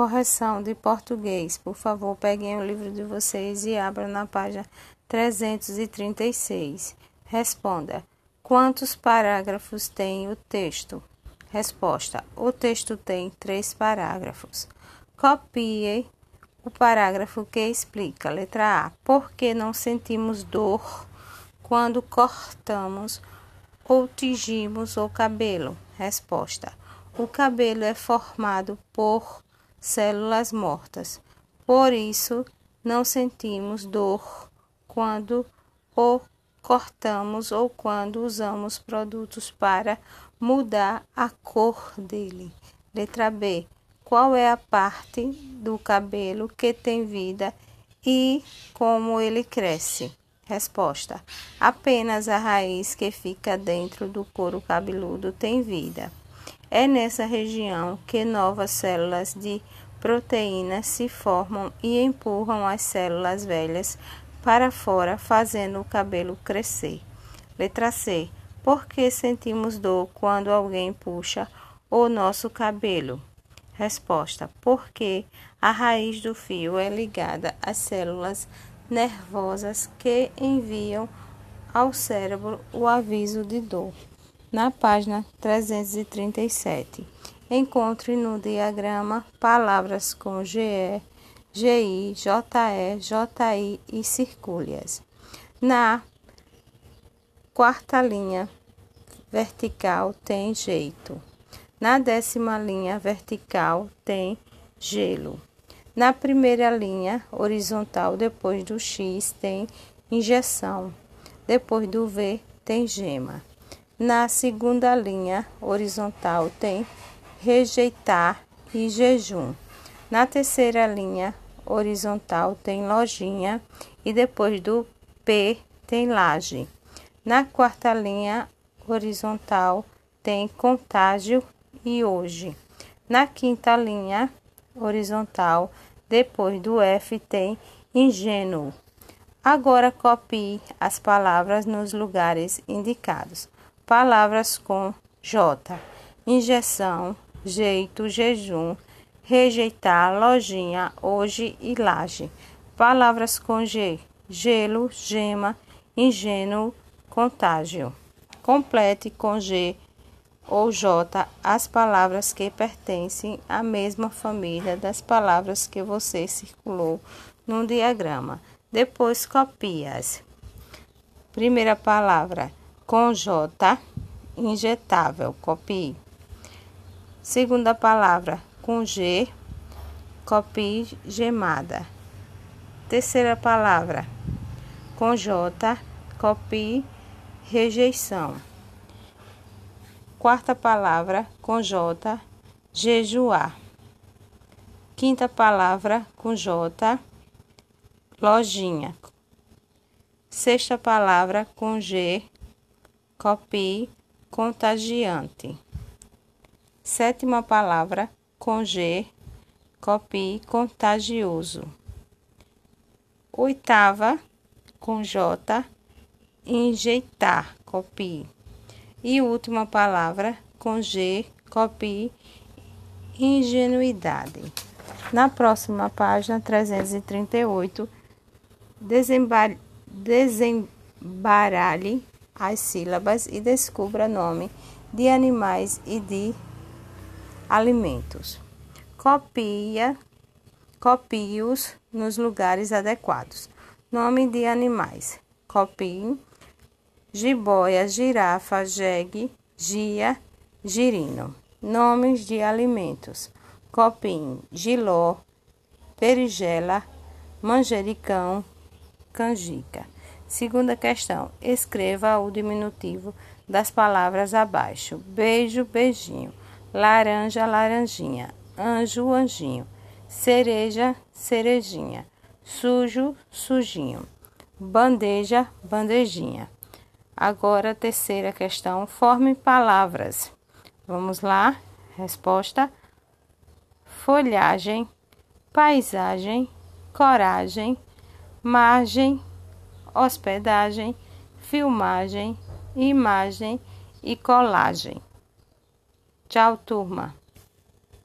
Correção de português. Por favor, peguem o livro de vocês e abram na página 336. Responda: Quantos parágrafos tem o texto? Resposta: O texto tem três parágrafos. Copie o parágrafo que explica. Letra A. Por que não sentimos dor quando cortamos ou tingimos o cabelo? Resposta: O cabelo é formado por células mortas. Por isso, não sentimos dor quando o cortamos ou quando usamos produtos para mudar a cor dele. Letra B. Qual é a parte do cabelo que tem vida e como ele cresce? Resposta: Apenas a raiz que fica dentro do couro cabeludo tem vida. É nessa região que novas células de proteína se formam e empurram as células velhas para fora, fazendo o cabelo crescer. Letra C. Por que sentimos dor quando alguém puxa o nosso cabelo? Resposta: Porque a raiz do fio é ligada às células nervosas que enviam ao cérebro o aviso de dor na página 337. Encontre no diagrama palavras com GE, GI, JE, JI e circule-as. Na quarta linha vertical tem jeito. Na décima linha vertical tem gelo. Na primeira linha horizontal, depois do X, tem injeção. Depois do V, tem gema. Na segunda linha horizontal tem rejeitar e jejum. Na terceira linha horizontal tem lojinha e depois do P tem laje. Na quarta linha horizontal tem contágio e hoje. Na quinta linha horizontal, depois do F tem ingênuo. Agora copie as palavras nos lugares indicados palavras com J, injeção, jeito, jejum, rejeitar, lojinha, hoje e laje. Palavras com G, gelo, gema, ingênuo, contágio. Complete com G ou J as palavras que pertencem à mesma família das palavras que você circulou no diagrama. Depois copie-as. Primeira palavra com J, injetável, copie. Segunda palavra, com G, copie gemada. Terceira palavra, com J, copie rejeição. Quarta palavra, com J, jejuar. Quinta palavra, com J, lojinha. Sexta palavra, com G, copie, contagiante. Sétima palavra, com G, copie, contagioso. Oitava, com J, enjeitar, copie. E última palavra, com G, copie, ingenuidade. Na próxima página, 338, desembaralhe as sílabas e descubra nome de animais e de alimentos. Copia, copie-os nos lugares adequados. Nome de animais: copie, jiboia, girafa, jegue, gia, girino. Nomes de alimentos: copim, giló, perigela, manjericão, canjica. Segunda questão: escreva o diminutivo das palavras abaixo: beijo, beijinho, laranja, laranjinha, anjo, anjinho, cereja, cerejinha, sujo, sujinho, bandeja, bandejinha. Agora, terceira questão: forme palavras. Vamos lá? Resposta: folhagem, paisagem, coragem, margem hospedagem, filmagem, imagem e colagem. Tchau, turma!